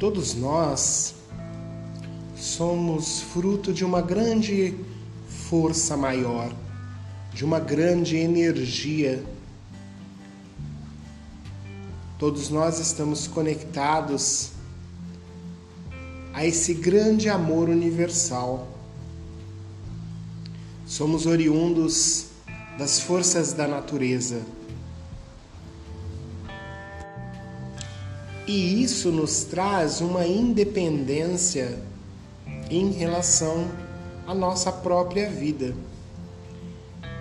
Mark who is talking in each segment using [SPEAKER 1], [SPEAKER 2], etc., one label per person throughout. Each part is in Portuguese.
[SPEAKER 1] Todos nós somos fruto de uma grande força maior, de uma grande energia. Todos nós estamos conectados a esse grande amor universal. Somos oriundos das forças da natureza. E isso nos traz uma independência em relação à nossa própria vida.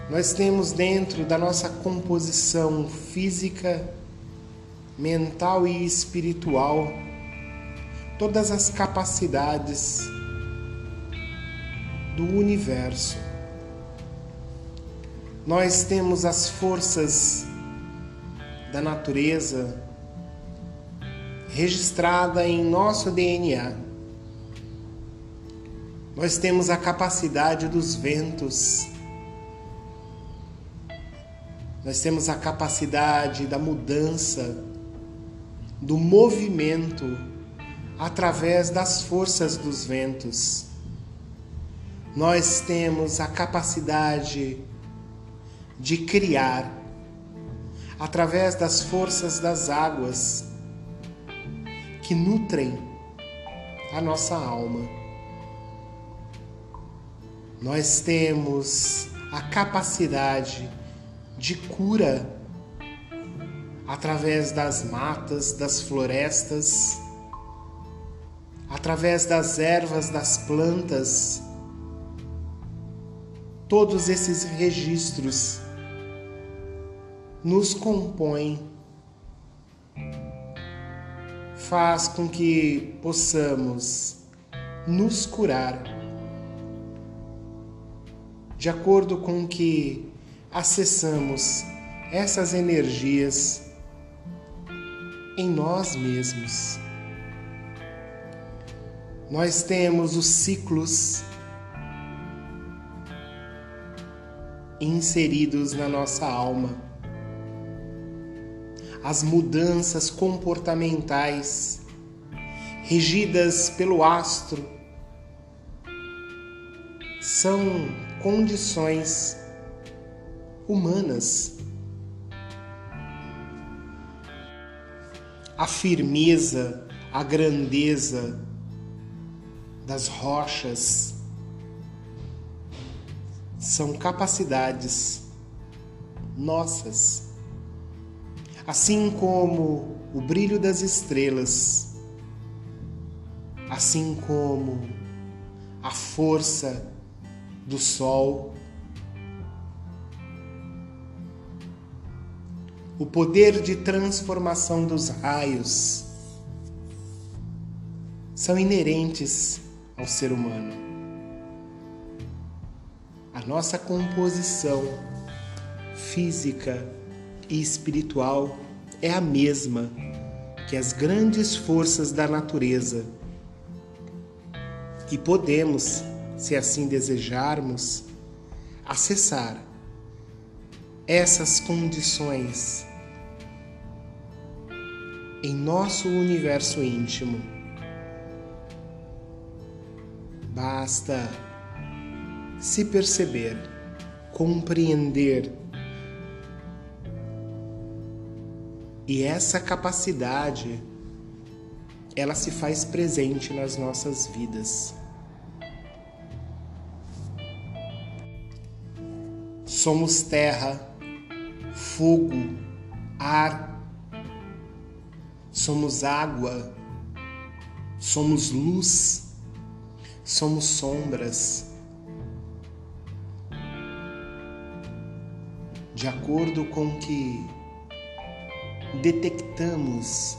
[SPEAKER 1] Nós temos dentro da nossa composição física, mental e espiritual todas as capacidades do universo. Nós temos as forças da natureza registrada em nosso DNA. Nós temos a capacidade dos ventos. Nós temos a capacidade da mudança, do movimento através das forças dos ventos. Nós temos a capacidade de criar através das forças das águas que nutrem a nossa alma. Nós temos a capacidade de cura através das matas, das florestas, através das ervas, das plantas. Todos esses registros nos compõem faz com que possamos nos curar de acordo com que acessamos essas energias em nós mesmos. Nós temos os ciclos inseridos na nossa alma as mudanças comportamentais regidas pelo astro são condições humanas. A firmeza, a grandeza das rochas são capacidades nossas assim como o brilho das estrelas, assim como a força do sol, o poder de transformação dos raios são inerentes ao ser humano. A nossa composição física, e espiritual é a mesma que as grandes forças da natureza. E podemos, se assim desejarmos, acessar essas condições em nosso universo íntimo. Basta se perceber, compreender E essa capacidade ela se faz presente nas nossas vidas. Somos terra, fogo, ar, somos água, somos luz, somos sombras. De acordo com que detectamos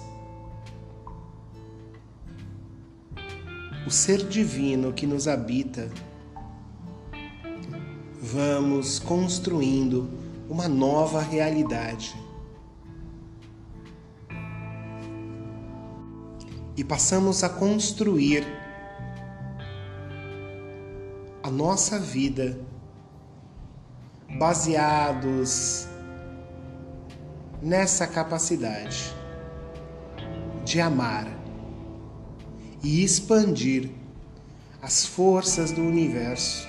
[SPEAKER 1] o ser divino que nos habita, vamos construindo uma nova realidade. E passamos a construir a nossa vida baseados nessa capacidade de amar, e expandir as forças do universo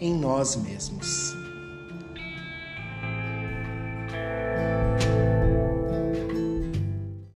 [SPEAKER 1] em nós mesmos.